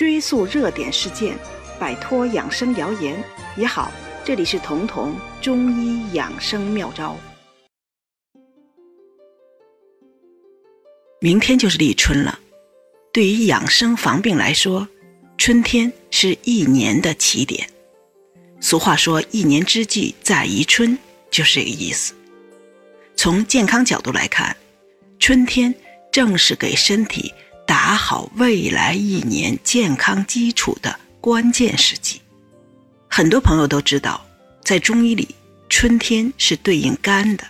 追溯热点事件，摆脱养生谣言也好。这里是彤彤中医养生妙招。明天就是立春了，对于养生防病来说，春天是一年的起点。俗话说“一年之计在于春”，就是这个意思。从健康角度来看，春天正是给身体打好未来一年健康基础的关键时机。很多朋友都知道，在中医里，春天是对应肝的。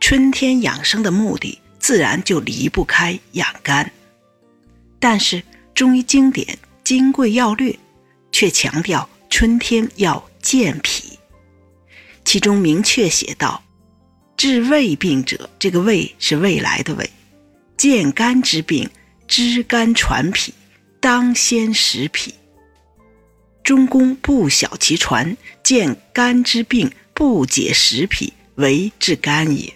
春天养生的目的，自然就离不开养肝。但是中医经典《金匮要略》却强调春天要健脾，其中明确写道。治胃病者，这个胃是未来的胃。健肝之病，知肝传脾，当先食脾。中宫不晓其传，健肝之病，不解食脾，为治肝也。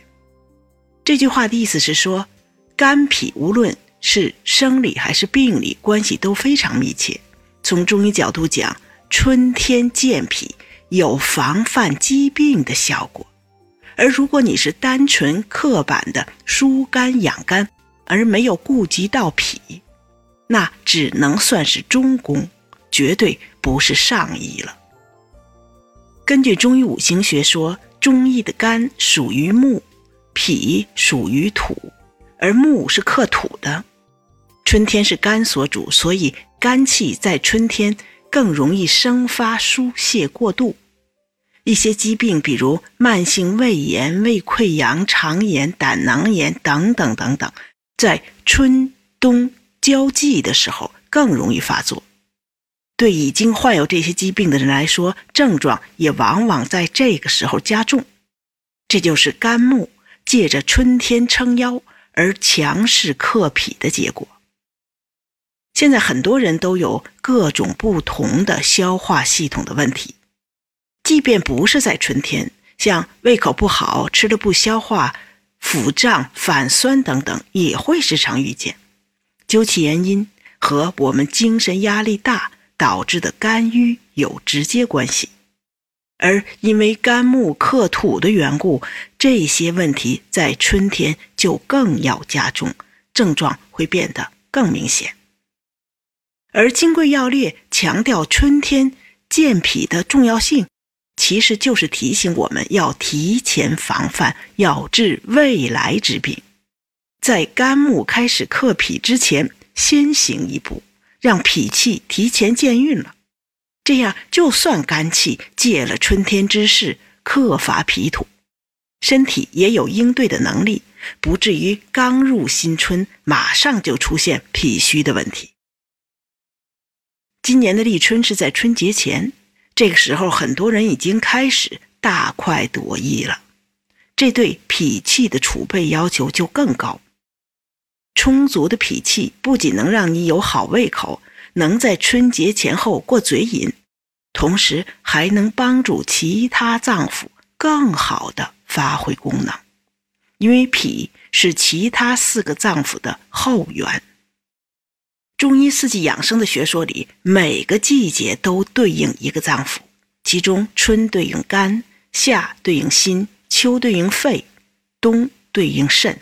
这句话的意思是说，肝脾无论是生理还是病理，关系都非常密切。从中医角度讲，春天健脾有防范疾病的效果。而如果你是单纯刻板的疏肝养肝，而没有顾及到脾，那只能算是中宫，绝对不是上医了。根据中医五行学说，中医的肝属于木，脾属于土，而木是克土的。春天是肝所主，所以肝气在春天更容易生发疏泄过度。一些疾病，比如慢性胃炎、胃溃疡、肠炎、胆囊炎等等等等，在春冬交际的时候更容易发作。对已经患有这些疾病的人来说，症状也往往在这个时候加重。这就是肝木借着春天撑腰而强势克脾的结果。现在很多人都有各种不同的消化系统的问题。即便不是在春天，像胃口不好、吃了不消化、腹胀、反酸等等，也会时常遇见。究其原因，和我们精神压力大导致的肝郁有直接关系。而因为肝木克土的缘故，这些问题在春天就更要加重，症状会变得更明显。而《金匮要略》强调春天健脾的重要性。其实就是提醒我们要提前防范，要治未来之病，在肝木开始克脾之前，先行一步，让脾气提前健运了。这样，就算肝气借了春天之势克伐脾土，身体也有应对的能力，不至于刚入新春马上就出现脾虚的问题。今年的立春是在春节前。这个时候，很多人已经开始大快朵颐了，这对脾气的储备要求就更高。充足的脾气不仅能让你有好胃口，能在春节前后过嘴瘾，同时还能帮助其他脏腑更好的发挥功能，因为脾是其他四个脏腑的后援。中医四季养生的学说里，每个季节都对应一个脏腑，其中春对应肝，夏对应心，秋对应肺，冬对应肾，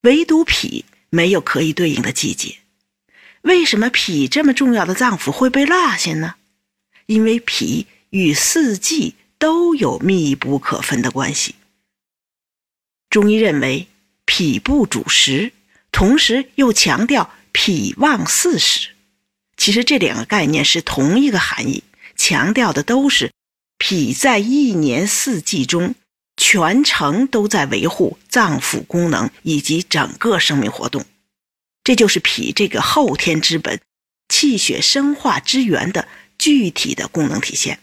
唯独脾没有可以对应的季节。为什么脾这么重要的脏腑会被落下呢？因为脾与四季都有密不可分的关系。中医认为，脾不主食，同时又强调。脾旺四时，其实这两个概念是同一个含义，强调的都是脾在一年四季中全程都在维护脏腑功能以及整个生命活动，这就是脾这个后天之本、气血生化之源的具体的功能体现。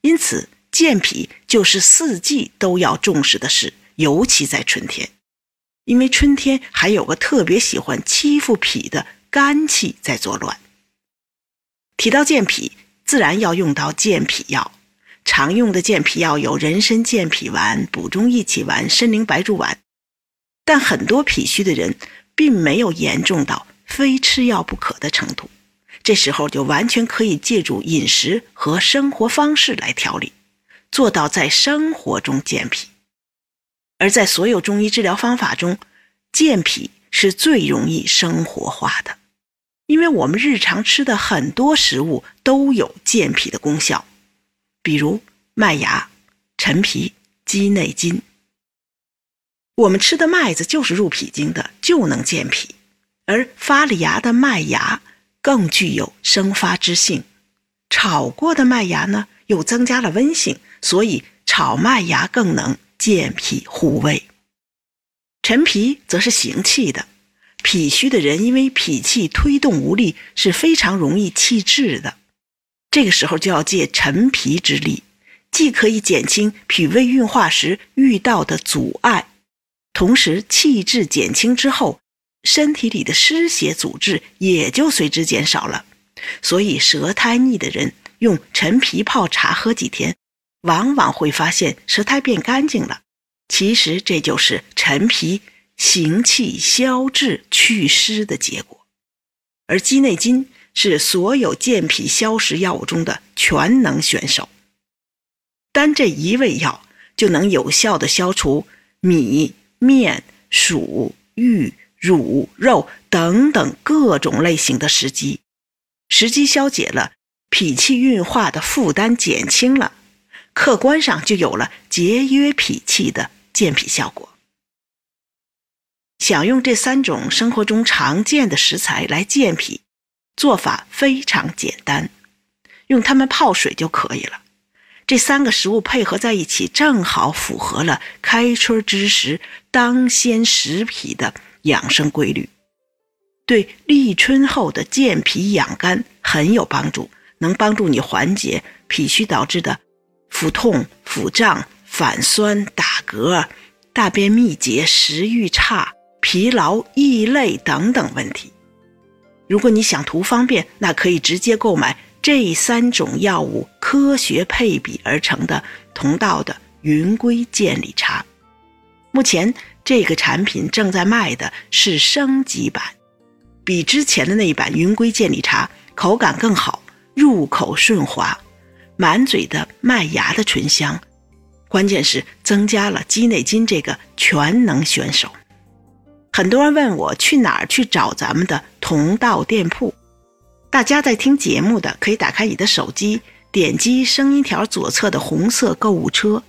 因此，健脾就是四季都要重视的事，尤其在春天。因为春天还有个特别喜欢欺负脾的肝气在作乱。提到健脾，自然要用到健脾药。常用的健脾药有人参健脾丸、补中益气丸、参苓白术丸。但很多脾虚的人并没有严重到非吃药不可的程度，这时候就完全可以借助饮食和生活方式来调理，做到在生活中健脾。而在所有中医治疗方法中，健脾是最容易生活化的，因为我们日常吃的很多食物都有健脾的功效，比如麦芽、陈皮、鸡内金。我们吃的麦子就是入脾经的，就能健脾。而发了芽的麦芽更具有生发之性，炒过的麦芽呢又增加了温性，所以炒麦芽更能健脾护胃。陈皮则是行气的，脾虚的人因为脾气推动无力，是非常容易气滞的。这个时候就要借陈皮之力，既可以减轻脾胃运化时遇到的阻碍，同时气滞减轻之后。身体里的湿邪阻滞也就随之减少了，所以舌苔腻的人用陈皮泡茶喝几天，往往会发现舌苔变干净了。其实这就是陈皮行气消滞祛湿的结果。而鸡内金是所有健脾消食药物中的全能选手，单这一味药就能有效的消除米、面、薯、玉。乳、肉等等各种类型的食积，食积消解了，脾气运化的负担减轻了，客观上就有了节约脾气的健脾效果。想用这三种生活中常见的食材来健脾，做法非常简单，用它们泡水就可以了。这三个食物配合在一起，正好符合了开春之时当先食脾的。养生规律对立春后的健脾养肝很有帮助，能帮助你缓解脾虚导致的腹痛、腹胀、反酸、打嗝、大便秘结、食欲差、疲劳、易累等等问题。如果你想图方便，那可以直接购买这三种药物科学配比而成的同道的云归健理茶。目前。这个产品正在卖的是升级版，比之前的那一版云归健理茶口感更好，入口顺滑，满嘴的麦芽的醇香，关键是增加了鸡内金这个全能选手。很多人问我去哪儿去找咱们的同道店铺，大家在听节目的可以打开你的手机，点击声音条左侧的红色购物车。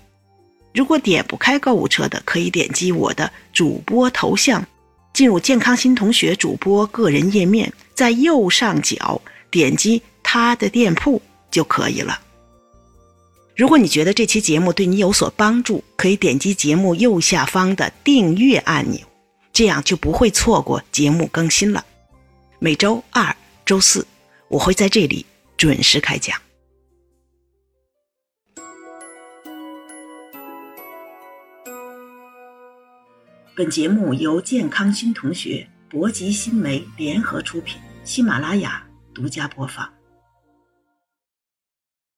如果点不开购物车的，可以点击我的主播头像，进入健康新同学主播个人页面，在右上角点击他的店铺就可以了。如果你觉得这期节目对你有所帮助，可以点击节目右下方的订阅按钮，这样就不会错过节目更新了。每周二、周四我会在这里准时开讲。本节目由健康新同学、博吉新媒联合出品，喜马拉雅独家播放。